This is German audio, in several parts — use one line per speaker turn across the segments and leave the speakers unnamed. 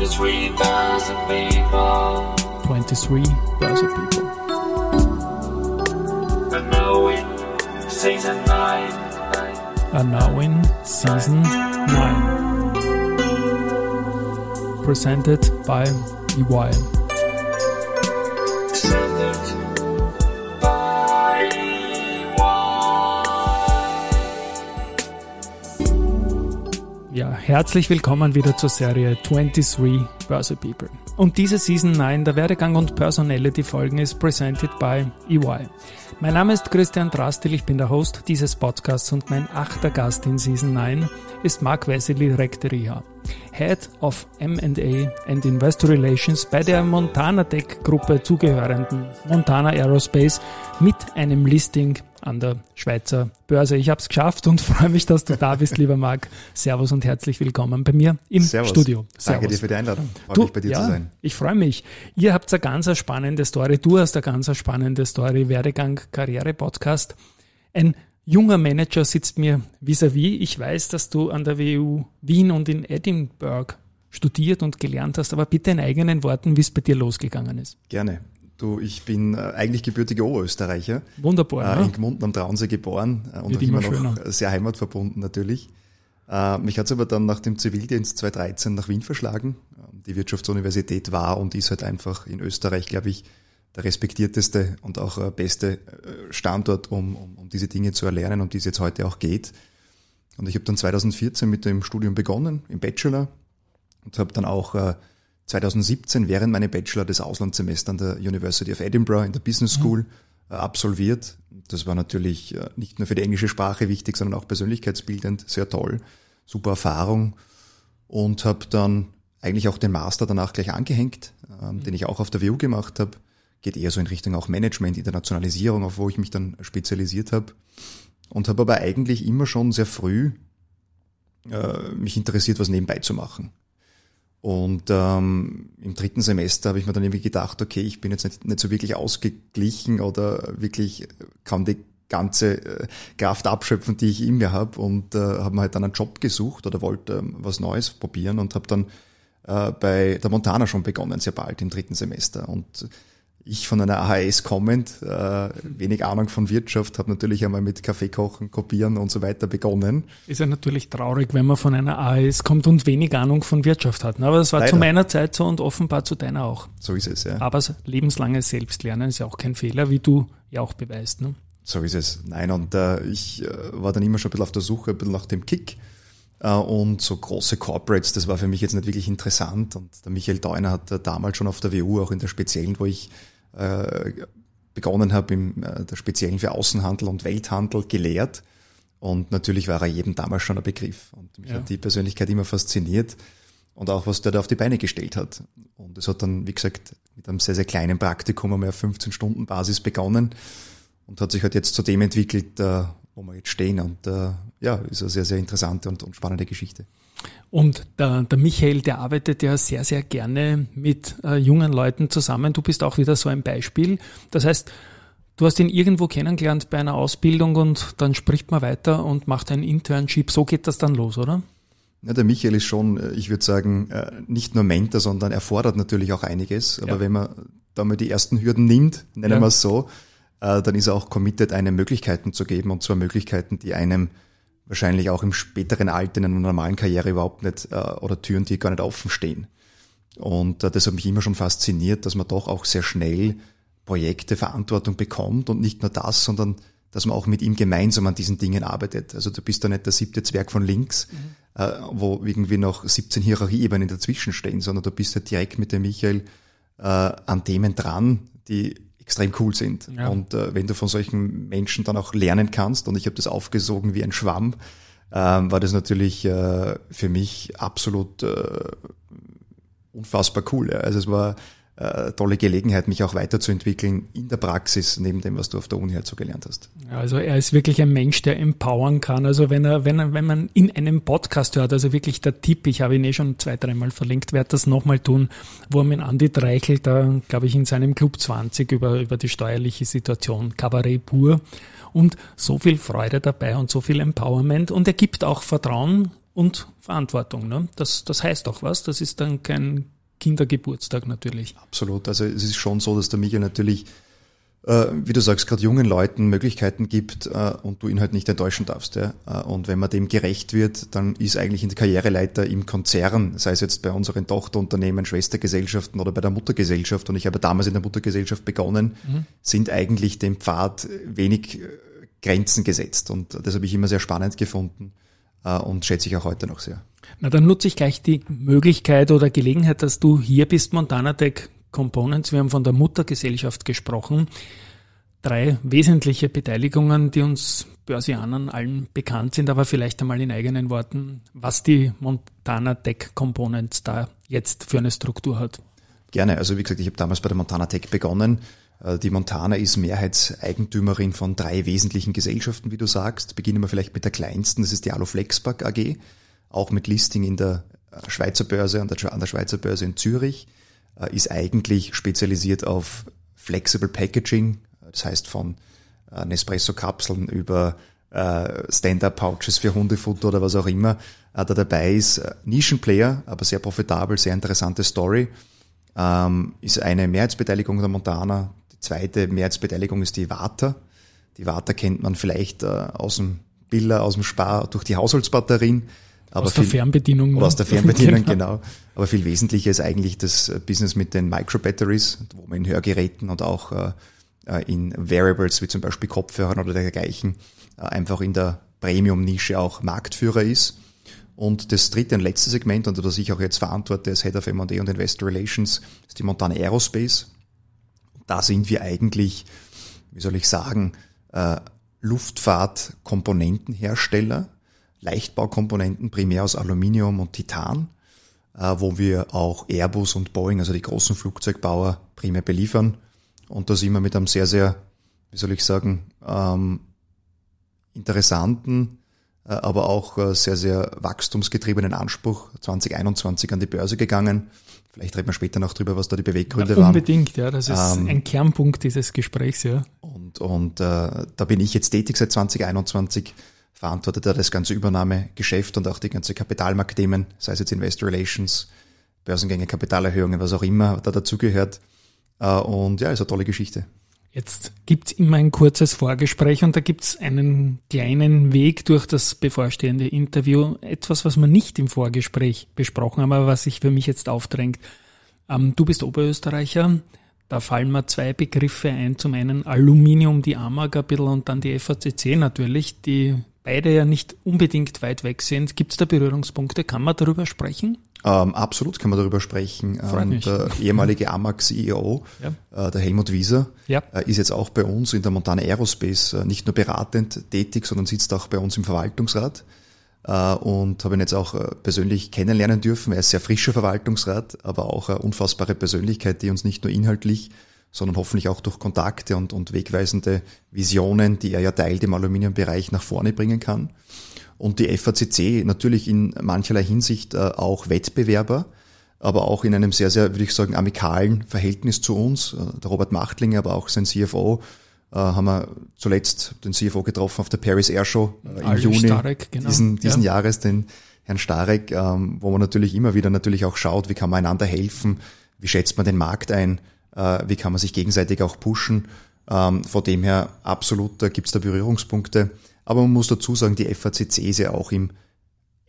23,000 people.
23,000 people.
And now in season 9.
are now in season 9. Presented by EY. Ja, herzlich willkommen wieder zur Serie 23 Börse People. Und diese Season 9 der Werdegang und Personality Folgen ist presented by EY. Mein Name ist Christian Drastil, ich bin der Host dieses Podcasts und mein achter Gast in Season 9 ist Mark Vesely Recteria, Head of M&A and Investor Relations bei der Montana Tech Gruppe zugehörenden Montana Aerospace mit einem Listing an der Schweizer Börse. Ich habe es geschafft und freue mich, dass du da bist, lieber Marc. Servus und herzlich willkommen bei mir im
Servus.
Studio.
Danke dir für die Einladung. Freut
Du,
mich bei dir
ja,
zu sein.
Ich freue mich. Ihr habt eine ganz spannende Story. Du hast eine ganz spannende Story. Werdegang, Karriere, Podcast. Ein junger Manager sitzt mir vis-à-vis. Ich weiß, dass du an der WU Wien und in Edinburgh studiert und gelernt hast, aber bitte in eigenen Worten, wie es bei dir losgegangen ist.
Gerne. Du, ich bin äh, eigentlich gebürtiger Oberösterreicher,
Wunderbar.
äh,
ne?
in Gmunden am Traunsee geboren äh, und auch immer
immer
noch
schöner.
sehr heimatverbunden natürlich. Äh, mich hat es aber dann nach dem Zivildienst 2013 nach Wien verschlagen. Die Wirtschaftsuniversität war und ist halt einfach in Österreich, glaube ich, der respektierteste und auch äh, beste äh, Standort, um, um, um diese Dinge zu erlernen, um die es jetzt heute auch geht. Und ich habe dann 2014 mit dem Studium begonnen, im Bachelor, und habe dann auch äh, 2017 während meinem Bachelor das Auslandssemester an der University of Edinburgh in der Business School äh, absolviert. Das war natürlich äh, nicht nur für die englische Sprache wichtig, sondern auch persönlichkeitsbildend, sehr toll, super Erfahrung und habe dann eigentlich auch den Master danach gleich angehängt, ähm, den ich auch auf der WU gemacht habe. Geht eher so in Richtung auch Management, Internationalisierung, auf wo ich mich dann spezialisiert habe. Und habe aber eigentlich immer schon sehr früh äh, mich interessiert, was nebenbei zu machen. Und ähm, im dritten Semester habe ich mir dann irgendwie gedacht, okay, ich bin jetzt nicht, nicht so wirklich ausgeglichen oder wirklich kann die ganze äh, Kraft abschöpfen, die ich in mir habe und äh, habe mir halt dann einen Job gesucht oder wollte ähm, was Neues probieren und habe dann äh, bei der Montana schon begonnen, sehr bald im dritten Semester. Und ich von einer AHS kommend, äh, wenig Ahnung von Wirtschaft, habe natürlich einmal mit Kaffee kochen, kopieren und so weiter begonnen.
Ist ja natürlich traurig, wenn man von einer AS kommt und wenig Ahnung von Wirtschaft hat. ne? Aber das war zu
Leider.
meiner Zeit so und offenbar zu deiner auch.
So ist es, ja.
Aber das lebenslange Selbstlernen ist ja auch kein Fehler, wie du ja auch beweist. Ne?
So ist es. Nein, und äh, ich äh, war dann immer schon ein bisschen auf der Suche, ein bisschen nach dem Kick. Äh, und so große Corporates, das war für mich jetzt nicht wirklich interessant. Und der Michael Deuner hat damals schon auf der WU, auch in der Speziellen, wo ich begonnen habe, im äh, der Speziellen für Außenhandel und Welthandel gelehrt. Und natürlich war er jedem damals schon ein Begriff. Und mich
Ja.
hat die Persönlichkeit immer fasziniert. Und auch, was der da auf die Beine gestellt hat. Und es hat dann, wie gesagt, mit einem sehr, sehr kleinen Praktikum einmal auf 15 Stunden Basis begonnen und hat sich halt jetzt zu dem entwickelt, äh, wo wir jetzt stehen. Und äh, ja, ist eine sehr, sehr interessante und spannende Geschichte.
Und der, der Michael, der arbeitet ja sehr, sehr gerne mit äh, jungen Leuten zusammen. Du bist auch wieder so ein Beispiel. Das heißt, du hast ihn irgendwo kennengelernt bei einer Ausbildung und dann spricht man weiter und macht ein Internship. So geht das dann los, oder?
Ja, der Michael ist schon, äh, ich würde sagen, äh, nicht nur Mentor, sondern er fordert natürlich auch einiges. Aber
Ja.
wenn man da mal die ersten Hürden nimmt, nennen
Ja.
wir es so, äh, dann ist er auch committed, einem Möglichkeiten zu geben. Und zwar Möglichkeiten, die einem wahrscheinlich auch im späteren Alter in einer normalen Karriere überhaupt nicht, äh, oder Türen, die gar nicht offen stehen. Und äh, das hat mich immer schon fasziniert, dass man doch auch sehr schnell Projekte, Verantwortung bekommt und nicht nur das, sondern dass man auch mit ihm gemeinsam an diesen Dingen arbeitet. Also du bist da nicht der siebte Zwerg von links, äh, wo irgendwie noch 17 Hierarchieebenen dazwischen stehen, sondern du bist ja direkt mit dem Michael äh, an Themen dran, die extrem cool sind.
Ja.
Und äh, wenn du von solchen Menschen dann auch lernen kannst, und ich habe das aufgesogen wie ein Schwamm, ähm, war das natürlich äh, für mich absolut äh, unfassbar cool. Ja. Also es war äh, tolle Gelegenheit, mich auch weiterzuentwickeln in der Praxis, neben dem, was du auf der Uni halt so gelernt hast.
Also er ist wirklich ein Mensch, der empowern kann. Also wenn er, wenn er, wenn man in einem Podcast hört, also wirklich der Tipp, ich habe ihn eh schon zwei, dreimal verlinkt, werde das nochmal tun, wo er mit Andi Dreichel da, glaube ich, in seinem Club 20 über, über die steuerliche Situation, Kabarett pur und so viel Freude dabei und so viel Empowerment und er gibt auch Vertrauen und Verantwortung. Ne? Das, das heißt auch was. Das ist dann kein Kindergeburtstag natürlich.
Absolut. Also es ist schon so, dass der Miguel natürlich äh, wie du sagst, gerade jungen Leuten Möglichkeiten gibt äh, und du ihn halt nicht enttäuschen darfst. Ja? Äh, und wenn man dem gerecht wird, dann ist eigentlich in der Karriereleiter im Konzern, sei es jetzt bei unseren Tochterunternehmen, Schwestergesellschaften oder bei der Muttergesellschaft, und ich habe damals in der Muttergesellschaft begonnen, mhm. sind eigentlich dem Pfad wenig Grenzen gesetzt. Und das habe ich immer sehr spannend gefunden und schätze ich auch heute noch sehr.
Na, dann nutze ich gleich die Möglichkeit oder Gelegenheit, dass du hier bist, Montana Tech Components. Wir haben von der Muttergesellschaft gesprochen. Drei wesentliche Beteiligungen, die uns Börsianern allen bekannt sind, aber vielleicht einmal in eigenen Worten, was die Montana Tech Components da jetzt für eine Struktur hat.
Gerne. Also wie gesagt, ich habe damals bei der Montana Tech begonnen. Äh, die Montana ist Mehrheitseigentümerin von drei wesentlichen Gesellschaften, wie du sagst. Beginnen wir vielleicht mit der kleinsten, das ist die Aloflexpark AG, auch mit Listing in der Schweizer Börse, an der, an der Schweizer Börse in Zürich. Äh, ist eigentlich spezialisiert auf Flexible Packaging, das heißt von äh, Nespresso-Kapseln über äh, Stand-Up-Pouches für Hundefutter oder was auch immer da dabei ist. Nischenplayer, aber sehr profitabel, sehr interessante Story. Ähm, ist eine Mehrheitsbeteiligung der Montana. Die zweite Mehrheitsbeteiligung ist die Vata. Die Vata kennt man vielleicht aus dem Biller, aus dem Spar durch die Haushaltsbatterien.
Aber aus viel, der Fernbedienung.
Oder aus der Fernbedienung, genau. genau. Aber viel wesentlicher ist eigentlich das Business mit den Microbatteries, wo man in Hörgeräten und auch äh, äh, in Variables wie zum Beispiel Kopfhörern oder dergleichen äh, einfach in der Premium-Nische auch Marktführer ist. Und das dritte und letzte Segment, und das ich auch jetzt verantworte als Head of M&A und Investor Relations, ist die Montana Aerospace. Da sind wir eigentlich, wie soll ich sagen, Luftfahrtkomponentenhersteller Leichtbaukomponenten, primär aus Aluminium und Titan, äh, wo wir auch Airbus und Boeing, also die großen Flugzeugbauer, primär beliefern. Und da sind wir mit einem sehr, sehr, wie soll ich sagen, ähm, interessanten, äh, aber auch äh, sehr, sehr wachstumsgetriebenen Anspruch 2021 an die Börse gegangen. Vielleicht reden wir später noch drüber, was da die Beweggründe
ja,
unbedingt,
waren. Unbedingt, ja, das ist ähm, ein Kernpunkt dieses Gesprächs, ja.
Und, und äh, da bin ich jetzt tätig seit 2021 verantwortet er das ganze Übernahmegeschäft und auch die ganze Kapitalmarktthemen, sei es jetzt Investor Relations, Börsengänge, Kapitalerhöhungen, was auch immer da dazugehört. Äh, und ja, ist eine tolle Geschichte.
Jetzt gibt's immer ein kurzes Vorgespräch und da gibt's einen kleinen Weg durch das bevorstehende Interview. Etwas, was wir nicht im Vorgespräch besprochen haben, aber was sich für mich jetzt aufdrängt. Ähm, du bist Oberösterreicher. Da fallen mir zwei Begriffe ein. Zum einen Aluminium, die AMAG ein und dann die FACC natürlich, die beide ja nicht unbedingt weit weg sind. Gibt es da Berührungspunkte? Kann man darüber sprechen?
Ähm, absolut kann man darüber sprechen. Ähm, der ehemalige AMAG-CEO, ja. äh, der Helmut Wieser, ja. äh, ist jetzt auch bei uns in der Montana Aerospace äh, nicht nur beratend tätig, sondern sitzt auch bei uns im Verwaltungsrat äh, und habe ihn jetzt auch äh, persönlich kennenlernen dürfen. Er ist sehr frischer Verwaltungsrat, aber auch eine unfassbare Persönlichkeit, die uns nicht nur inhaltlich sondern hoffentlich auch durch Kontakte und, und wegweisende Visionen, die er ja teilt im Aluminiumbereich, nach vorne bringen kann. Und die FACC natürlich in mancherlei Hinsicht äh, auch Wettbewerber, aber auch in einem sehr, sehr, würde ich sagen, amikalen Verhältnis zu uns. Äh, der Robert Machtlinger, aber auch sein CFO, äh, haben wir zuletzt den CFO getroffen auf der Paris Air Show im Alten Juni Starek, genau. diesen, diesen ja. Jahres, den Herrn Starek, ähm, wo man natürlich immer wieder natürlich auch schaut, wie kann man einander helfen, wie schätzt man den Markt ein, äh, wie kann man sich gegenseitig auch pushen. Ähm, von dem her absolut, da gibt es da Berührungspunkte. Aber man muss dazu sagen, die FACC ist ja auch im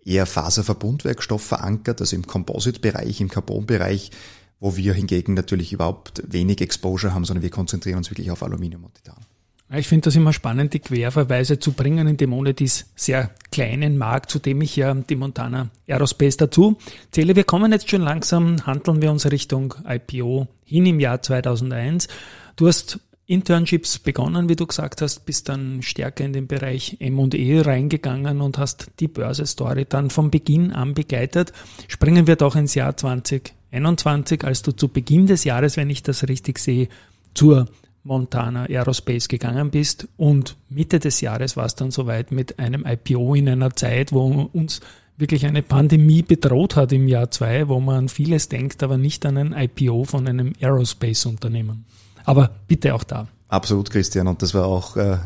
eher Faserverbundwerkstoff verankert, also im Composite-Bereich, im Carbon-Bereich, wo wir hingegen natürlich überhaupt wenig Exposure haben, sondern wir konzentrieren uns wirklich auf Aluminium und Titan.
Ich finde das immer spannend, die Querverweise zu bringen in dem ohne dies sehr kleinen Markt, zu dem ich ja die Montana Aerospace dazu zähle. Wir kommen jetzt schon langsam, handeln wir uns Richtung IPO hin im Jahr 2001. Du hast Internships begonnen, wie du gesagt hast, bist dann stärker in den Bereich M&E reingegangen und hast die Börse-Story dann von Beginn an begleitet. Springen wir doch ins Jahr 2021, als du zu Beginn des Jahres, wenn ich das richtig sehe, zur Montana Aerospace gegangen bist und Mitte des Jahres war es dann soweit mit einem IPO in einer Zeit, wo uns wirklich eine Pandemie bedroht hat im Jahr zwei, wo man an vieles denkt, aber nicht an ein IPO von einem Aerospace-Unternehmen. Aber bitte auch da.
Absolut, Christian. Und das war auch äh,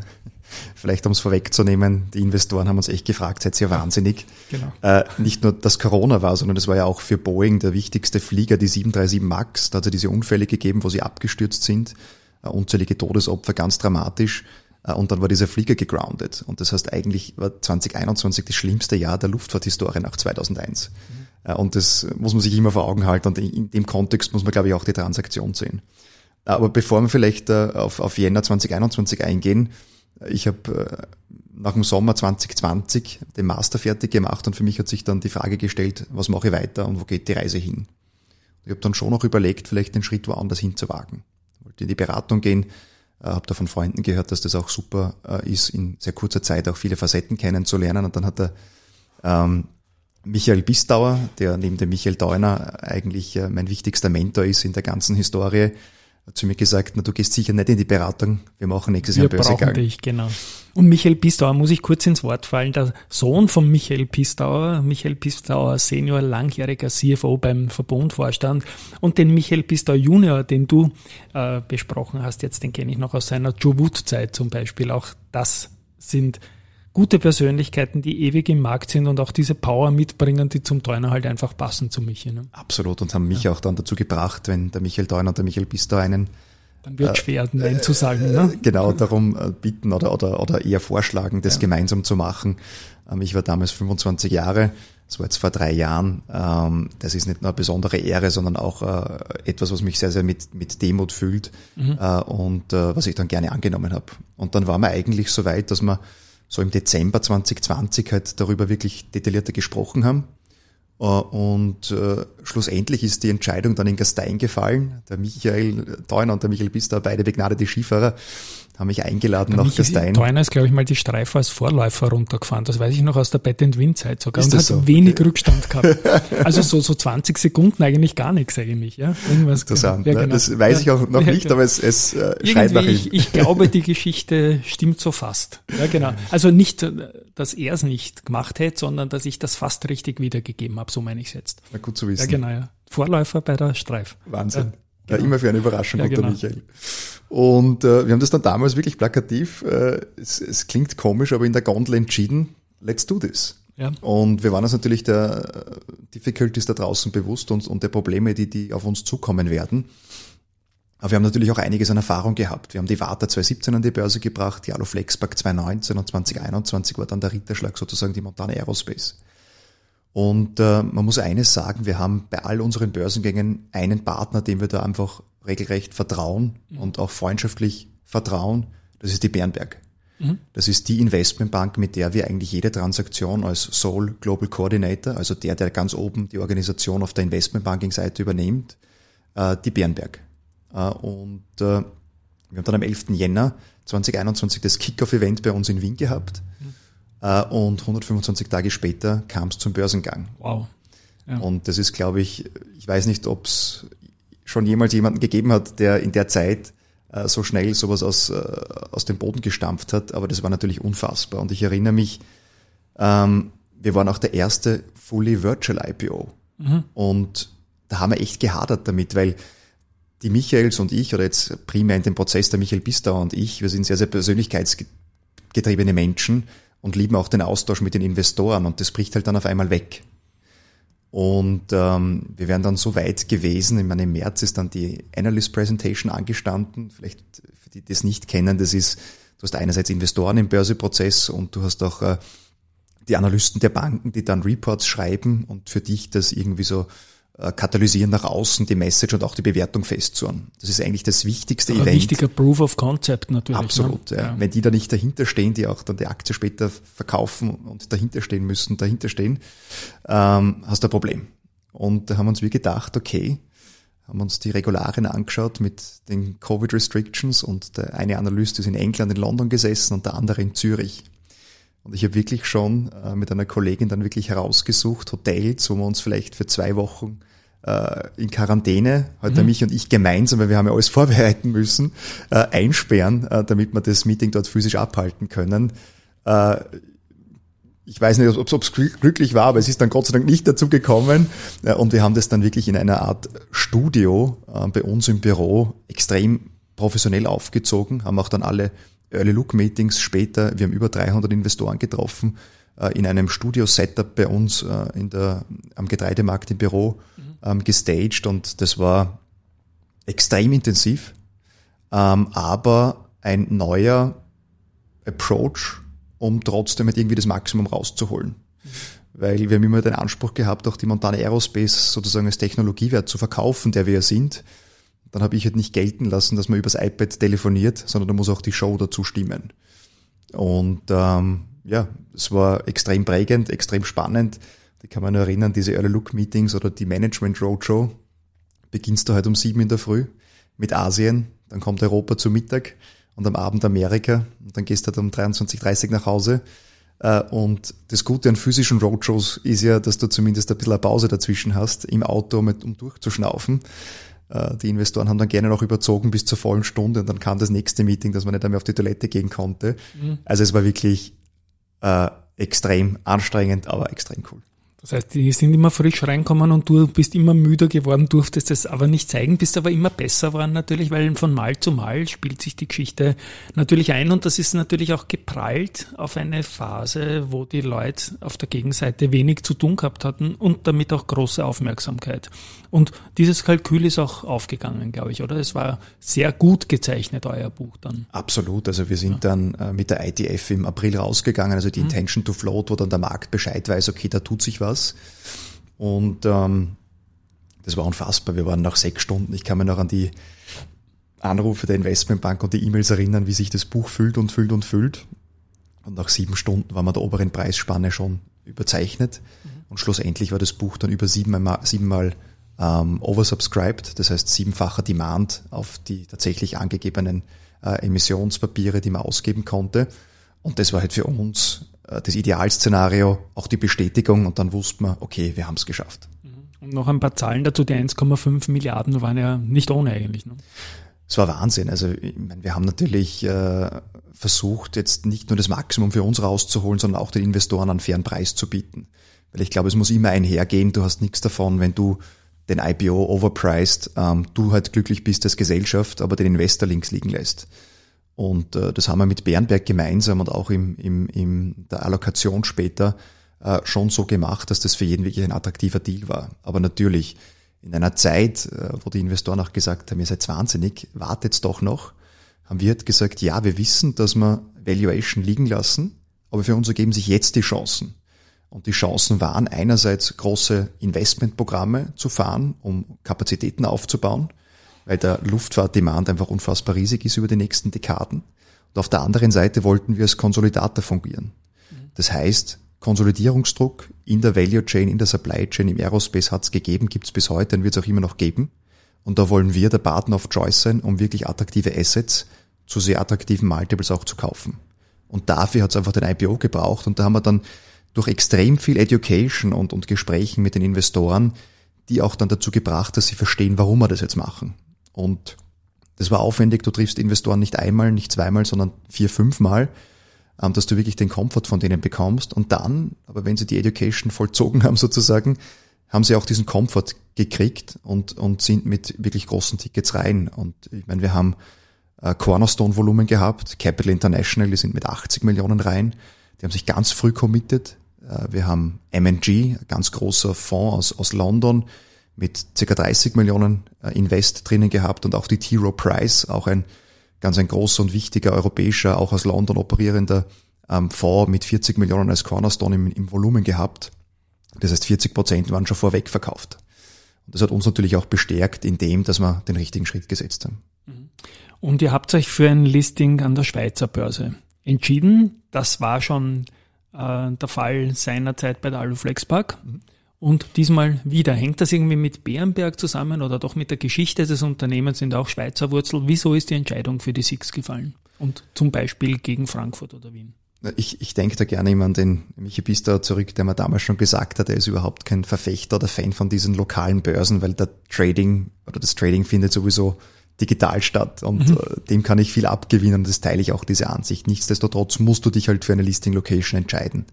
Vielleicht um es vorwegzunehmen, die Investoren haben uns echt gefragt, seid ihr wahnsinnig?
Genau.
Äh, nicht nur, dass Corona war, sondern es war ja auch für Boeing der wichtigste Flieger, die 737 MAX. Da hat es diese Unfälle gegeben, wo sie abgestürzt sind, unzählige Todesopfer, ganz dramatisch. Äh, und dann war dieser Flieger gegroundet. Und das heißt, eigentlich war 2021 das schlimmste Jahr der Luftfahrthistorie nach 2001. Mhm. Und das muss man sich immer vor Augen halten. Und in dem Kontext muss man, glaube ich, auch die Transaktion sehen. Aber bevor wir vielleicht auf, auf Jänner 2021 eingehen, ich habe nach dem Sommer 2020 den Master fertig gemacht und für mich hat sich dann die Frage gestellt, was mache ich weiter und wo geht die Reise hin? Ich habe dann schon noch überlegt, vielleicht den Schritt woanders hinzuwagen. Wollte in die Beratung gehen, äh, habe da von Freunden gehört, dass das auch super äh, ist, in sehr kurzer Zeit auch viele Facetten kennenzulernen. Und dann hat er ähm, Michael Bistauer, der neben dem Michael Deuner eigentlich äh, mein wichtigster Mentor ist in der ganzen Historie, hat zu mir gesagt, na, du gehst sicher nicht in die Beratung, wir machen nächstes Jahr
Börsegang. Wir brauchen dich, genau. Und Michael Pistauer, muss ich kurz ins Wort fallen, der Sohn von Michael Pistauer, Michael Pistauer Senior, langjähriger CFO beim Verbundvorstand und den Michael Pistauer Junior, den du äh, besprochen hast, jetzt den kenne ich noch aus seiner Joe Wood-Zeit zum Beispiel. Auch das sind gute Persönlichkeiten, die ewig im Markt sind und auch diese Power mitbringen, die zum Deuner halt einfach passen zu Michi. Ne?
Absolut und haben mich ja. auch dann dazu gebracht, wenn der Michael Deuner und der Michael Bister einen
dann wird äh, schwer, Nein zu sagen. Ne?
Äh, genau, darum äh, bitten oder, oder, oder eher vorschlagen, das ja. gemeinsam zu machen. Ähm, ich war damals 25 Jahre, das war jetzt vor drei Jahren. Ähm, das ist nicht nur eine besondere Ehre, sondern auch etwas, was mich sehr, sehr mit, mit Demut fühlt mhm. und was ich dann gerne angenommen habe. Und dann war man eigentlich so weit, dass man so im Dezember 2020 halt darüber wirklich detaillierter gesprochen haben. Äh, und äh, schlussendlich ist die Entscheidung dann in Gastein gefallen. Der Michael Theuner und der Michael Bister, beide begnadete Skifahrer, haben mich eingeladen nach Gastein.
Theuner ist, glaube ich, mal die Streife als Vorläufer runtergefahren. Das weiß ich noch aus der Bett and Wind Zeit sogar. Ist und hat so? wenig Rückstand gehabt. Also so, so 20 Sekunden eigentlich gar nichts eigentlich. Ja?
Irgendwas Interessant. Ja, ne? genau. Das weiß ich auch noch ja, nicht, genau. aber es, es äh, scheint nach
ich, ich glaube, die Geschichte stimmt so fast. Ja, genau. Also nicht, dass er es nicht gemacht hätte, sondern dass ich das fast richtig wiedergegeben habe. So meine ich es jetzt.
Na gut zu wissen.
Ja, genau. Ja. Vorläufer bei der Streif.
Wahnsinn. Ja, genau. immer für eine Überraschung ja, genau. Michael. Und äh, wir haben das dann damals wirklich plakativ, äh, es, es klingt komisch, aber in der Gondel entschieden, let's do this. Ja. Und wir waren uns natürlich der äh, Difficulties da draußen bewusst und, und der Probleme, die, die auf uns zukommen werden. Aber wir haben natürlich auch einiges an Erfahrung gehabt. Wir haben die Warta 2017 an die Börse gebracht, die Aluflexpack 2019 und 2021 war dann der Ritterschlag sozusagen die Montana Aerospace. Und äh, man muss eines sagen, wir haben bei all unseren Börsengängen einen Partner, dem wir da einfach regelrecht vertrauen mhm. und auch freundschaftlich vertrauen. Das ist die Bernberg. Mhm. Das ist die Investmentbank, mit der wir eigentlich jede Transaktion als Sole Global Coordinator, also der, der ganz oben die Organisation auf der Investmentbanking-Seite übernimmt, äh, die Bernberg. Äh, und äh, wir haben dann am 11. Jänner 2021 das Kickoff-Event bei uns in Wien gehabt. Mhm und 125 Tage später kam es zum Börsengang.
Wow.
Ja. Und das ist, glaube ich, ich weiß nicht, ob es schon jemals jemanden gegeben hat, der in der Zeit äh, so schnell sowas aus, äh, aus dem Boden gestampft hat, aber das war natürlich unfassbar. Und ich erinnere mich, ähm, wir waren auch der erste fully virtual IPO. Mhm. Und da haben wir echt gehadert damit, weil die Michaels und ich, oder jetzt primär in dem Prozess der Michael Bistauer und ich, wir sind sehr, sehr persönlichkeitsgetriebene Menschen und lieben auch den Austausch mit den Investoren und das bricht halt dann auf einmal weg. Und ähm, wir wären dann so weit gewesen, ich meine, im März ist dann die Analyst Presentation angestanden. Vielleicht für die, die das nicht kennen, das ist, du hast einerseits Investoren im Börseprozess und du hast auch äh, die Analysten der Banken, die dann Reports schreiben und für dich das irgendwie so katalysieren nach außen die Message und auch die Bewertung festzurren. Das ist eigentlich das wichtigste
Ein
Event. Ein
wichtiger Proof of Concept natürlich.
Absolut. Ne? Ja. Wenn die da nicht dahinter stehen, die auch dann die Aktie später verkaufen und dahinter stehen müssen, dahinter stehen, ähm, hast du ein Problem. Und da haben uns wir gedacht, okay, haben uns die Regularien angeschaut mit den Covid Restrictions und der eine Analyst ist in England, in London gesessen und der andere in Zürich. Und ich habe wirklich schon äh, mit einer Kollegin dann wirklich herausgesucht, Hotels, wo wir uns vielleicht für zwei Wochen äh, in Quarantäne, heute mhm. mich und ich gemeinsam, weil wir haben ja alles vorbereiten müssen, äh, einsperren, äh, damit wir das Meeting dort physisch abhalten können. Äh, ich weiß nicht, ob es glücklich war, aber es ist dann Gott sei Dank nicht dazu gekommen. Äh, und wir haben das dann wirklich in einer Art Studio bei uns im Büro extrem professionell aufgezogen, haben auch dann alle Early Look Meetings später, wir haben über 300 Investoren getroffen, äh, in einem Studio-Setup bei uns äh, in der, am Getreidemarkt im Büro ähm, gestaged und das war extrem intensiv, ähm, aber ein neuer Approach, um trotzdem halt irgendwie das Maximum rauszuholen. Weil wir haben immer den Anspruch gehabt, auch die Montana Aerospace sozusagen als Technologiewert zu verkaufen, der wir ja sind. Dann habe ich halt nicht gelten lassen, dass man übers iPad telefoniert, sondern da muss auch die Show dazu stimmen. Und ähm, ja, es war extrem prägend, extrem spannend. Ich kann mich nur erinnern, diese Early Look Meetings oder die Management Roadshow. Beginnst du halt um sieben in der Früh mit Asien, dann kommt Europa zu Mittag und am Abend Amerika und dann gehst du halt um 23.30 nach Hause. Äh, und das Gute an physischen Roadshows ist ja, dass du zumindest ein bisschen eine Pause dazwischen hast im Auto, um durchzuschnaufen. Äh, die Investoren haben dann gerne noch überzogen bis zur vollen Stunde und dann kam das nächste Meeting, dass man nicht mehr auf die Toilette gehen konnte. Mhm. Also es war wirklich äh, extrem anstrengend, aber extrem cool.
Das heißt, die sind immer frisch reinkommen und du bist immer müder geworden, durftest es aber nicht zeigen, bist aber immer besser geworden natürlich, weil von Mal zu Mal spielt sich die Geschichte natürlich ein und das ist natürlich auch geprallt auf eine Phase, wo die Leute auf der Gegenseite wenig zu tun gehabt hatten und damit auch große Aufmerksamkeit. Und dieses Kalkül ist auch aufgegangen, glaube ich, oder? Es war sehr gut gezeichnet, euer Buch dann.
Absolut. Also wir sind ja. dann äh, mit der ITF im April rausgegangen, also die mhm. Intention to Float, wo dann der Markt Bescheid weiß, okay, da tut sich was. Und ähm, das war unfassbar. Wir waren nach sechs Stunden, ich kann mich noch an die Anrufe der Investmentbank und die E-Mails erinnern, wie sich das Buch füllt und füllt und füllt. Und nach sieben Stunden waren wir der oberen Preisspanne schon überzeichnet. Mhm. Und schlussendlich war das Buch dann über siebenmal, siebenmal ähm, oversubscribed, das heißt siebenfacher Demand auf die tatsächlich angegebenen äh, Emissionspapiere, die man ausgeben konnte. Und das war halt für uns äh, das Idealszenario, auch die Bestätigung und dann wusste man, okay, wir haben es geschafft.
Mhm. Und noch ein paar Zahlen dazu, die 1,5 Milliarden waren ja nicht ohne eigentlich. Ne?
Es war Wahnsinn. Also ich meine, wir haben natürlich äh, versucht, jetzt nicht nur das Maximum für uns rauszuholen, sondern auch den Investoren einen fairen Preis zu bieten. Weil ich glaube, es muss immer einhergehen. Du hast nichts davon, wenn du den IPO overpriced, ähm, du halt glücklich bist als Gesellschaft, aber den Investor links liegen lässt. Und äh, das haben wir mit Bernberg gemeinsam und auch im, im, in der Allokation später äh, schon so gemacht, dass das für jeden wirklich ein attraktiver Deal war. Aber natürlich, in einer Zeit, äh, wo die Investoren auch gesagt haben, ihr seid wahnsinnig, wartet's doch noch, haben wir halt gesagt, ja, wir wissen, dass wir Valuation liegen lassen, aber für uns ergeben sich jetzt die Chancen. Und die Chancen waren einerseits große Investmentprogramme zu fahren, um Kapazitäten aufzubauen, weil der Luftfahrtdemand einfach unfassbar riesig ist über die nächsten Dekaden. Und auf der anderen Seite wollten wir als Konsolidator fungieren. Das heißt, Konsolidierungsdruck in der Value Chain, in der Supply Chain, im Aerospace hat es gegeben, gibt es bis heute und wird es auch immer noch geben. Und da wollen wir der Partner of Choice sein, um wirklich attraktive Assets zu sehr attraktiven Multiples auch zu kaufen. Und dafür hat es einfach den IPO gebraucht und da haben wir dann durch extrem viel Education und, und Gesprächen mit den Investoren, die auch dann dazu gebracht, dass sie verstehen, warum wir das jetzt machen. Und das war aufwendig, du triffst Investoren nicht einmal, nicht zweimal, sondern vier, fünfmal, ähm, dass du wirklich den Komfort von denen bekommst. Und dann, aber wenn sie die Education vollzogen haben sozusagen, haben sie auch diesen Komfort gekriegt und, und sind mit wirklich großen Tickets rein. Und ich meine, wir haben äh, Cornerstone-Volumen gehabt, Capital International, die sind mit 80 Millionen rein, die haben sich ganz früh committed. Äh, wir haben M&G, ganz großer Fonds aus, aus London, mit ca. 30 Millionen äh, Invest drinnen gehabt und auch die T. Rowe Price, auch ein ganz ein großer und wichtiger europäischer, auch aus London operierender ähm, Fonds mit 40 Millionen als Cornerstone im, im Volumen gehabt. Das heißt, 40 Prozent waren schon vorweg verkauft. Und das hat uns natürlich auch bestärkt in dem, dass wir den richtigen Schritt gesetzt haben.
Mhm. Und ihr habt euch für ein Listing an der Schweizer Börse entschieden. Das war schon äh, der Fall seinerzeit bei der Aluflex Park. Mhm. Und diesmal wieder. Hängt das irgendwie mit Bärenberg zusammen oder doch mit der Geschichte des Unternehmens sind auch Schweizer Wurzel? Wieso ist die Entscheidung für die Six gefallen? Und zum Beispiel gegen Frankfurt oder Wien?
Ich, ich denke da gerne immer an den Michi Bister zurück, der mir damals schon gesagt hat, er ist überhaupt kein Verfechter oder Fan von diesen lokalen Börsen, weil der Trading oder das Trading findet sowieso digital statt und mhm. Äh, dem kann ich viel abgewinnen und das teile ich auch diese Ansicht. Nichtsdestotrotz musst du dich halt für eine Listing Location entscheiden.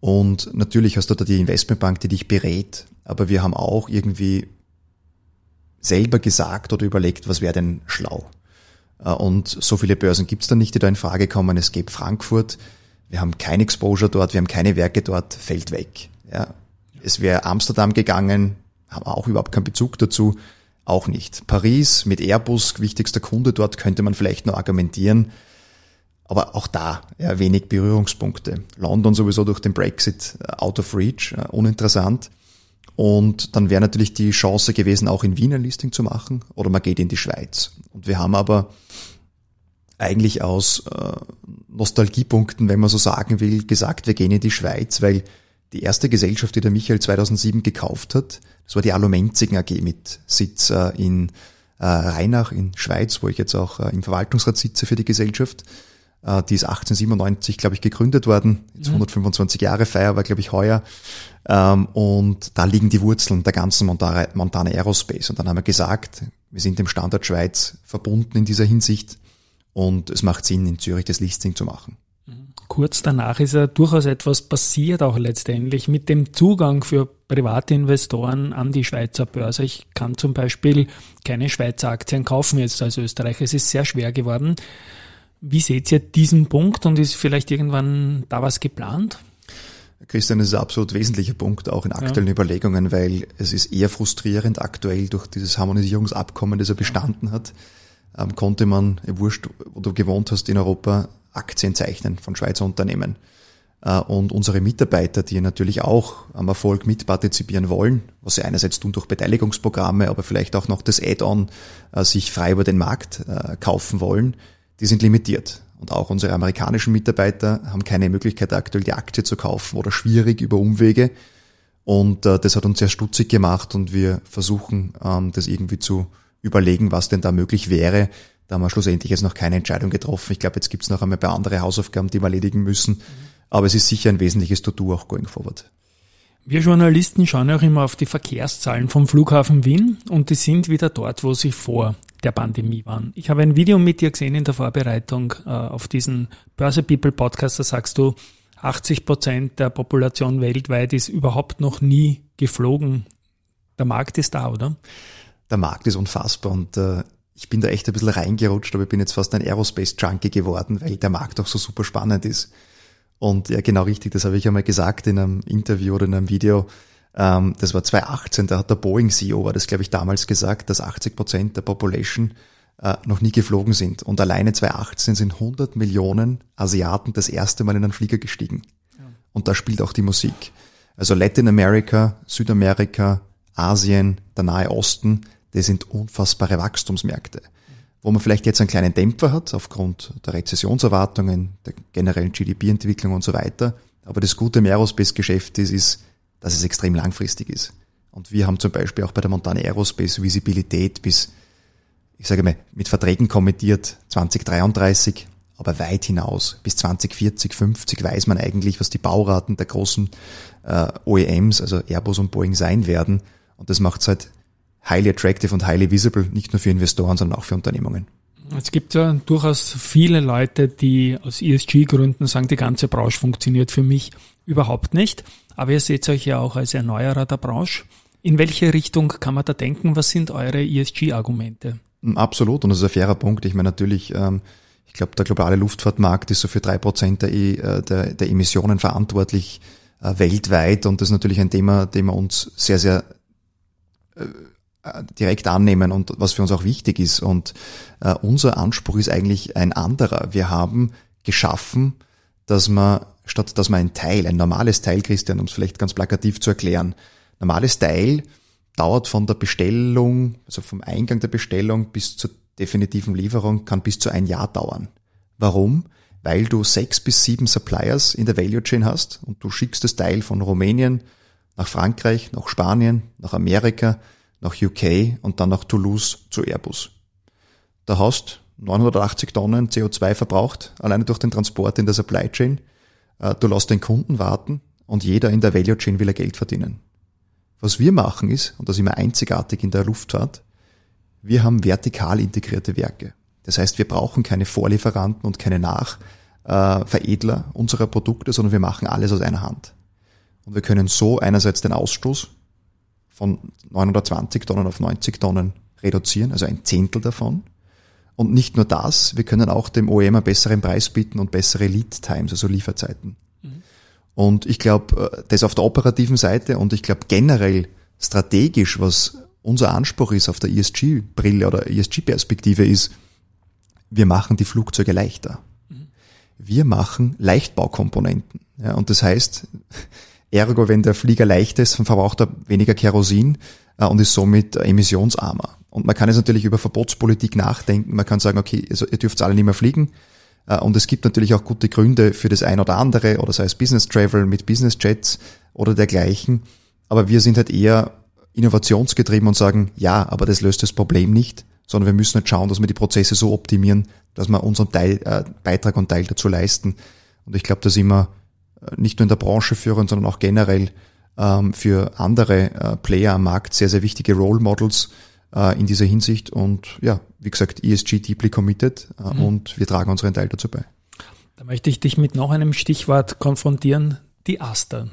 Und natürlich hast du da die Investmentbank, die dich berät, aber wir haben auch irgendwie selber gesagt oder überlegt, was wäre denn schlau. Äh, und so viele Börsen gibt es dann nicht, die da in Frage kommen. Es gibt Frankfurt, wir haben kein Exposure dort, wir haben keine Werke dort, fällt weg. Ja. Es wäre Amsterdam gegangen, haben auch überhaupt keinen Bezug dazu, auch nicht. Paris mit Airbus, wichtigster Kunde dort, könnte man vielleicht noch argumentieren. Aber auch da ja, wenig Berührungspunkte. London sowieso durch den Brexit äh, out of reach, äh, uninteressant. Und dann wäre natürlich die Chance gewesen, auch in Wien ein Listing zu machen oder man geht in die Schweiz. Und wir haben aber eigentlich aus äh, Nostalgiepunkten, wenn man so sagen will, gesagt, wir gehen in die Schweiz, weil die erste Gesellschaft, die der Michael 2007 gekauft hat, das war die Alumenzigen AG mit Sitz äh, in äh, Rheinach in Schweiz, wo ich jetzt auch äh, im Verwaltungsrat sitze für die Gesellschaft. Die ist 1897, glaube ich, gegründet worden. Jetzt 125 mhm. Jahre Feier war, glaube ich, heuer. Ähm, und da liegen die Wurzeln der ganzen Montana Aerospace. Und dann haben wir gesagt, wir sind dem Standort Schweiz verbunden in dieser Hinsicht. Und es macht Sinn, in Zürich das Listing zu machen.
Kurz danach ist ja durchaus etwas passiert, auch letztendlich mit dem Zugang für private Investoren an die Schweizer Börse. Ich kann zum Beispiel keine Schweizer Aktien kaufen jetzt als Österreicher. Es ist sehr schwer geworden. Wie seht ihr diesen Punkt und ist vielleicht irgendwann da was geplant?
Christian, das ist ein absolut wesentlicher Punkt, auch in aktuellen ja. Überlegungen, weil es ist eher frustrierend aktuell durch dieses Harmonisierungsabkommen, das er bestanden hat, ähm, konnte man, wurscht, wo du gewohnt hast in Europa, Aktien zeichnen von Schweizer Unternehmen. Äh, und unsere Mitarbeiter, die natürlich auch am Erfolg mitpartizipieren wollen, was sie einerseits tun durch Beteiligungsprogramme, aber vielleicht auch noch das Add-on äh, sich frei über den Markt äh, kaufen wollen, die sind limitiert. Und auch unsere amerikanischen Mitarbeiter haben keine Möglichkeit aktuell die Aktie zu kaufen oder schwierig über Umwege. Und das hat uns sehr stutzig gemacht und wir versuchen, ähm, das irgendwie zu überlegen, was denn da möglich wäre. Da haben wir schlussendlich jetzt noch keine Entscheidung getroffen. Ich glaube, jetzt gibt es noch einmal ein paar andere Hausaufgaben, die wir erledigen müssen. Aber es ist sicher ein wesentliches To-Do auch going forward.
Wir Journalisten schauen auch immer auf die Verkehrszahlen vom Flughafen Wien und die sind wieder dort, wo sie vor der Pandemie waren. Ich habe ein Video mit dir gesehen in der Vorbereitung äh, auf diesen Börse People Podcast. Da sagst du, 80 Prozent der Population weltweit ist überhaupt noch nie geflogen. Der Markt ist da, oder?
Der Markt ist unfassbar und äh, ich bin da echt ein bisschen reingerutscht, aber ich bin jetzt fast ein Aerospace-Junkie geworden, weil der Markt auch so super spannend ist. Und ja, genau richtig, das habe ich einmal gesagt in einem Interview oder in einem Video. Ähm, das war 2018, da hat der Boeing-CEO, war das glaube ich damals gesagt, dass 80 Prozent der Population äh, noch nie geflogen sind. Und alleine 2018 sind 100 Millionen Asiaten das erste Mal in einen Flieger gestiegen. Ja. Und da spielt auch die Musik. Also Latin America, Südamerika, Asien, der Nahe Osten, das sind unfassbare Wachstumsmärkte. Wo man vielleicht jetzt einen kleinen Dämpfer hat, aufgrund der Rezessionserwartungen, der generellen GDP-Entwicklung und so weiter. Aber das Gute im Aerospace-Geschäft ist, ist, dass es extrem langfristig ist. Und wir haben zum Beispiel auch bei der Montana Aerospace Visibilität bis, ich sage mal, mit Verträgen kommentiert 2033, aber weit hinaus. Bis 2040, 50 weiß man eigentlich, was die Bauraten der großen äh, OEMs, also Airbus und Boeing sein werden. Und das macht es halt highly attractive und highly visible, nicht nur für Investoren, sondern auch für Unternehmungen.
Es gibt ja durchaus viele Leute, die aus ESG-Gründen sagen, die ganze Branche funktioniert für mich überhaupt nicht. Aber ihr seht euch ja auch als Erneuerer der Branche. In welche Richtung kann man da denken? Was sind eure ESG-Argumente?
Absolut, und das ist ein fairer Punkt. Ich meine natürlich, ähm, ich glaube, der globale Luftfahrtmarkt ist so für drei Prozent der, e, äh, der, der Emissionen verantwortlich äh, weltweit und das ist natürlich ein Thema, dem wir uns sehr, sehr äh, direkt annehmen und was für uns auch wichtig ist. Und äh, unser Anspruch ist eigentlich ein anderer. Wir haben geschaffen, dass man, statt dass man ein Teil, ein normales Teil, Christian, um es vielleicht ganz plakativ zu erklären, normales Teil dauert von der Bestellung, also vom Eingang der Bestellung bis zur definitiven Lieferung, kann bis zu ein Jahr dauern. Warum? Weil du sechs bis sieben Suppliers in der Value Chain hast und du schickst das Teil von Rumänien nach Frankreich, nach Spanien, nach Amerika, nach UK und dann nach Toulouse zu Airbus. Da hast 980 Tonnen CO2 verbraucht, alleine durch den Transport in der Supply Chain. Äh, du lässt den Kunden warten und jeder in der Value Chain will er Geld verdienen. Was wir machen ist, und das ist immer einzigartig in der Luftfahrt, wir haben vertikal integrierte Werke. Das heißt, wir brauchen keine Vorlieferanten und keine Nachveredler unserer Produkte, sondern wir machen alles aus einer Hand. Und wir können so einerseits den Ausstoß von 920 Tonnen auf 90 Tonnen reduzieren, also ein Zehntel davon. Und nicht nur das, wir können auch dem OEM einen besseren Preis bieten und bessere Lead Times, also Lieferzeiten. Mhm. Und ich glaube, äh, das auf der operativen Seite und ich glaube generell strategisch, was unser Anspruch ist auf der ESG-Brille oder ESG-Perspektive ist, wir machen die Flugzeuge leichter. Mhm. Wir machen Leichtbaukomponenten. Ja, und das heißt, ergo, wenn der Flieger leicht ist, verbraucht er weniger Kerosin äh, und ist somit emissionsarmer. Und man kann jetzt natürlich über Verbotspolitik nachdenken. Man kann sagen, okay, also ihr dürft alle nicht mehr fliegen. Äh, und es gibt natürlich auch gute Gründe für das ein oder andere, oder sei es Business Travel mit Business Jets oder dergleichen. Aber wir sind halt eher innovationsgetrieben und sagen, ja, aber das löst das Problem nicht, sondern wir müssen halt schauen, dass wir die Prozesse so optimieren, dass wir unseren Teil, äh, Beitrag und Teil dazu leisten. Und ich glaube, da sind wir äh, nicht nur in der Branche führend, sondern auch generell ähm, für andere äh, Player am Markt sehr, sehr wichtige Role Models äh, in dieser Hinsicht. Und ja, wie gesagt, ESG deeply committed äh, mhm. und wir tragen unseren Teil dazu bei.
Da möchte ich dich mit noch einem Stichwort konfrontieren, die Aster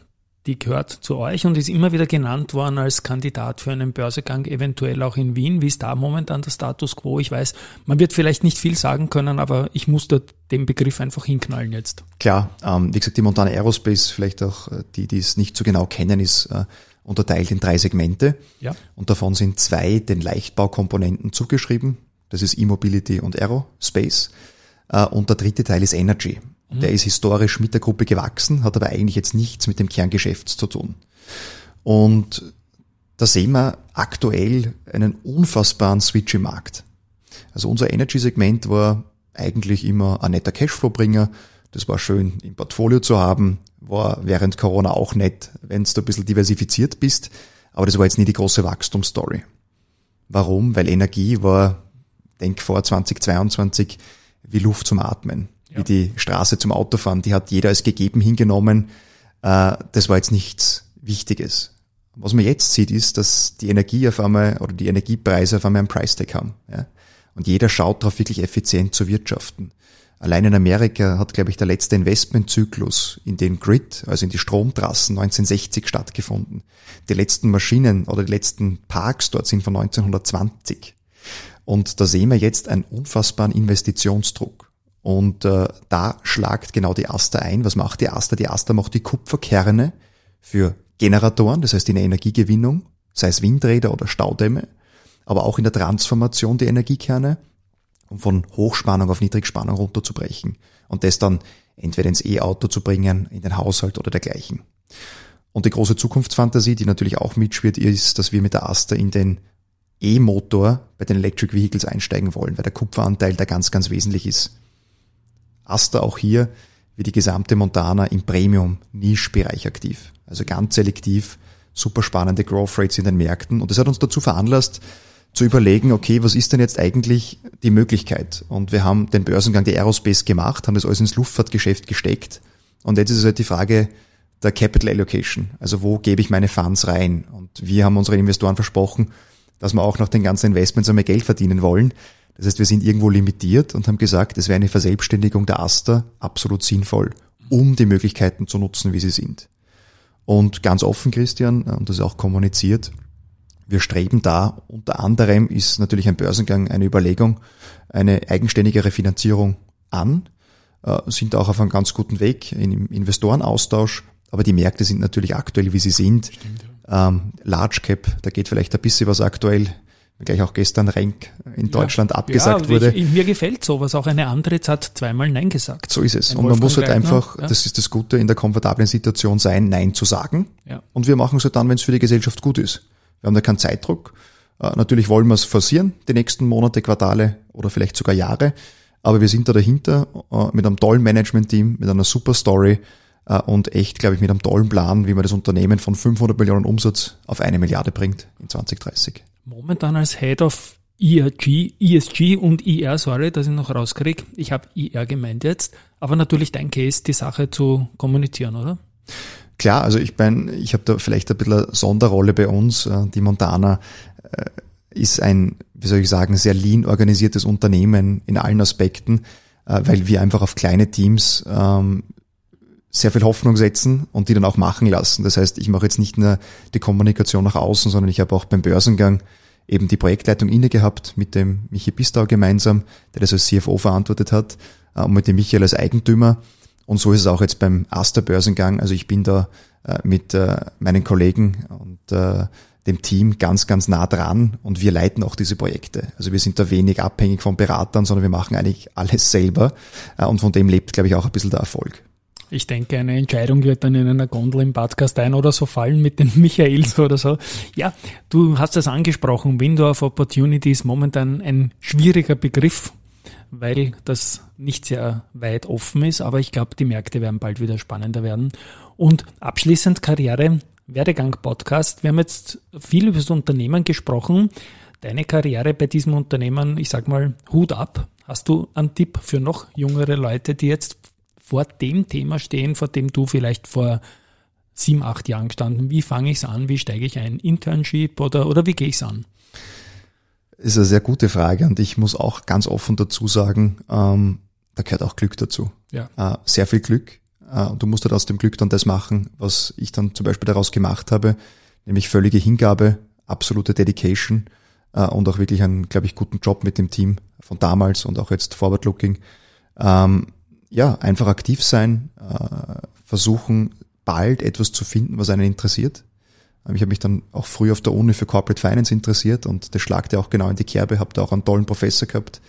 die gehört zu euch und ist immer wieder genannt worden als Kandidat für einen Börsegang, eventuell auch in Wien. Wie ist da momentan der Status quo? Ich weiß, man wird vielleicht nicht viel sagen können, aber ich muss da den Begriff einfach hinknallen jetzt.
Klar, ähm, wie gesagt, die Montana Aerospace, vielleicht auch äh, die, die es nicht so genau kennen, ist äh, unterteilt in drei Segmente. Ja. Und davon sind zwei den Leichtbaukomponenten zugeschrieben. Das ist E-Mobility und Aerospace. Äh, und der dritte Teil ist Energy. Der ist historisch mit der Gruppe gewachsen, hat aber eigentlich jetzt nichts mit dem Kerngeschäft zu tun. Und da sehen wir aktuell einen unfassbaren Switch im Markt. Also unser Energy-Segment war eigentlich immer ein netter Cashflow-Bringer. Das war schön im Portfolio zu haben, war während Corona auch nett, wenn du ein bisschen diversifiziert bist. Aber das war jetzt nie die große Wachstumsstory. Warum? Weil Energie war, denk vor 2022, wie Luft zum Atmen ja. wie die Straße zum Autofahren, die hat jeder als gegeben hingenommen. Äh, das war jetzt nichts Wichtiges. Was man jetzt sieht, ist, dass die Energie auf einmal oder die Energiepreise auf einmal einen Price-Tag haben. Ja? Und jeder schaut darauf, wirklich effizient zu wirtschaften. Allein in Amerika hat, glaube ich, der letzte Investmentzyklus in den Grid, also in die Stromtrassen 1960 stattgefunden. Die letzten Maschinen oder die letzten Parks dort sind von 1920. Und da sehen wir jetzt einen unfassbaren Investitionsdruck. Und äh, da schlagt genau die Aster ein. Was macht die Aster? Die Aster macht die Kupferkerne für Generatoren, das heißt in der Energiegewinnung, sei es Windräder oder Staudämme, aber auch in der Transformation der Energiekerne, um von Hochspannung auf Niedrigspannung runterzubrechen und das dann entweder ins E-Auto zu bringen, in den Haushalt oder dergleichen. Und die große Zukunftsfantasie, die natürlich auch mitschwirrt, ist, dass wir mit der Aster in den E-Motor bei den Electric Vehicles einsteigen wollen, weil der Kupferanteil da ganz, ganz wesentlich ist. Aster auch hier wie die gesamte Montana im Premium-Niche-Bereich aktiv. Also ganz selektiv, super spannende Growth Rates in den Märkten. Und das hat uns dazu veranlasst, zu überlegen, okay, was ist denn jetzt eigentlich die Möglichkeit? Und wir haben den Börsengang der Aerospace gemacht, haben das alles ins Luftfahrtgeschäft gesteckt. Und jetzt ist es halt die Frage der Capital Allocation. Also wo gebe ich meine Funds rein? Und wir haben unseren Investoren versprochen, dass wir auch nach den ganzen Investments einmal Geld verdienen wollen. Das heißt, wir sind irgendwo limitiert und haben gesagt, es wäre eine Verselbstständigung der Aster absolut sinnvoll, um die Möglichkeiten zu nutzen, wie sie sind. Und ganz offen, Christian, und das ist auch kommuniziert, wir streben da, unter anderem ist natürlich ein Börsengang eine Überlegung, eine eigenständigere Finanzierung an, äh, sind auch auf einem ganz guten Weg im Investorenaustausch, aber die Märkte sind natürlich aktuell, wie sie sind. Stimmt, ja. ähm, Large Cap, da geht vielleicht ein bisschen was aktuell gleich auch gestern Renk in Deutschland ja, abgesagt ja, wurde.
Ich, mir gefällt sowas. Auch eine andere hat zweimal Nein gesagt.
So ist es. Ein und man muss halt Gleitner, einfach, ja. das ist das Gute, in der komfortablen Situation sein, Nein zu sagen. Ja. Und wir machen es halt dann, wenn es für die Gesellschaft gut ist. Wir haben da keinen Zeitdruck. Äh, natürlich wollen wir es forcieren, die nächsten Monate, Quartale oder vielleicht sogar Jahre. Aber wir sind da dahinter äh, mit einem tollen Management-Team, mit einer super Story und echt, glaube ich, mit einem tollen Plan, wie man das Unternehmen von 500 Millionen Umsatz auf eine Milliarde bringt in 2030
momentan als Head of ERG, ESG und IR, sorry, dass ich noch rauskriege. Ich habe IR gemeint jetzt, aber natürlich dein Case, die Sache zu kommunizieren, oder?
Klar, also ich bin, ich habe da vielleicht ein bisschen eine Sonderrolle bei uns. Äh, die Montana äh, ist ein, wie soll ich sagen, sehr lean organisiertes Unternehmen in allen Aspekten, äh, weil wir einfach auf kleine Teams ähm, sehr viel Hoffnung setzen und die dann auch machen lassen. Das heißt, ich mache jetzt nicht nur die Kommunikation nach außen, sondern ich habe auch beim Börsengang eben die Projektleitung inne gehabt mit dem Michi Bistau gemeinsam, der das als CFO verantwortet hat, äh, und mit dem Michael als Eigentümer. Und so ist es auch jetzt beim Aster Börsengang. Also ich bin da äh, mit äh, meinen Kollegen und dem Team ganz, ganz nah dran und wir leiten auch diese Projekte. Also wir sind da wenig abhängig von Beratern, sondern wir machen eigentlich alles selber und von dem lebt, glaube ich, auch ein bisschen der Erfolg.
Ich denke, eine Entscheidung wird dann in einer Gondel im Podcast ein oder so fallen mit den Michaels oder so. Ja, du hast es angesprochen, Window of Opportunity ist momentan ein schwieriger Begriff, weil das nicht sehr weit offen ist, aber ich glaube, die Märkte werden bald wieder spannender werden. Und abschließend Karriere, Werdegang-Podcast. Wir haben jetzt viel über das Unternehmen gesprochen. Deine Karriere bei diesem Unternehmen, ich sag mal, Hut ab. Hast du einen Tipp für noch jüngere Leute, die jetzt vor dem Thema stehen, vor dem du vielleicht vor sieben, acht Jahren gestanden? Wie fange ich es an? Wie steige ich ein? Internship oder, oder wie gehe ich es an?
ist eine sehr gute Frage und ich muss auch ganz offen dazu sagen, ähm, da gehört auch Glück dazu.
Ja.
Äh, sehr viel Glück. Äh, und du musst halt aus dem Glück dann das machen, was ich dann zum Beispiel daraus gemacht habe, nämlich völlige Hingabe, absolute Dedication äh, und auch wirklich einen, glaube ich, guten Job mit dem Team von damals und auch jetzt Forward Looking. Ähm, ja, einfach aktiv sein, äh, versuchen bald etwas zu finden, was einen interessiert. Ähm, ich habe mich dann auch früh auf der Uni für Corporate Finance interessiert und das schlagt ja auch genau in die Kerbe, habe da auch einen tollen Professor gehabt,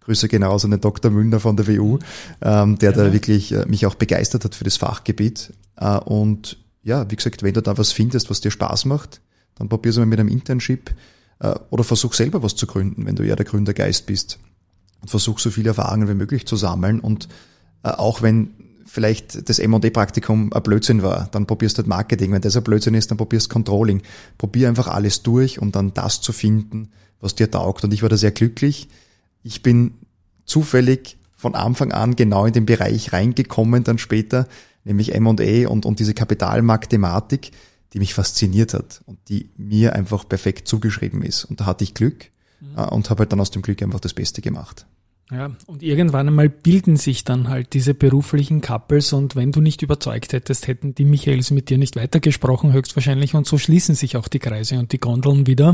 Grüße genauso an den Dr. Müller von der WU, ähm, der ja. da wirklich äh, mich auch begeistert hat für das Fachgebiet. Äh, und ja, wie gesagt, wenn du da was findest, was dir Spaß macht, dann probier's mal mit einem Internship äh, oder versuch selber was zu gründen, wenn du ja der Gründergeist bist. Und versuch so viele Erfahrungen wie möglich zu sammeln. Und auch wenn vielleicht das M&D-Praktikum ein Blödsinn war, dann probierst du halt Marketing. Wenn das ein Blödsinn ist, dann probierst Controlling. Probier einfach alles durch, um dann das zu finden, was dir taugt. Und ich war da sehr glücklich ich bin zufällig von Anfang an genau in den Bereich reingekommen dann später, nämlich M&A und, und diese Kapitalmarkt-Thematik, die mich fasziniert hat und die mir einfach perfekt zugeschrieben ist. Und da hatte ich Glück mhm. Äh, und habe halt dann aus dem Glück einfach das Beste gemacht.
Ja, und irgendwann einmal bilden sich dann halt diese beruflichen Couples und wenn du nicht überzeugt hättest, hätten die Michaels mit dir nicht weitergesprochen, höchstwahrscheinlich. Und so schließen sich auch die Kreise und die Gondeln wieder.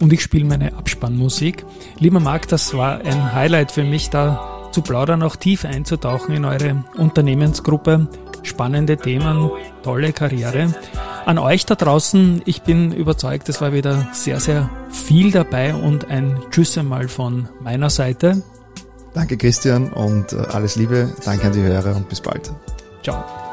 Und ich spiele meine Abspannmusik. Lieber Marc, das war ein Highlight für mich, da zu plaudern, auch tief einzutauchen in eure Unternehmensgruppe. Spannende Themen, tolle Karriere. An euch da draußen, ich bin überzeugt, es war wieder sehr, sehr viel dabei und ein Tschüss einmal von meiner Seite.
Danke Christian und äh, alles Liebe. Danke an die Hörer und bis bald.
Ciao.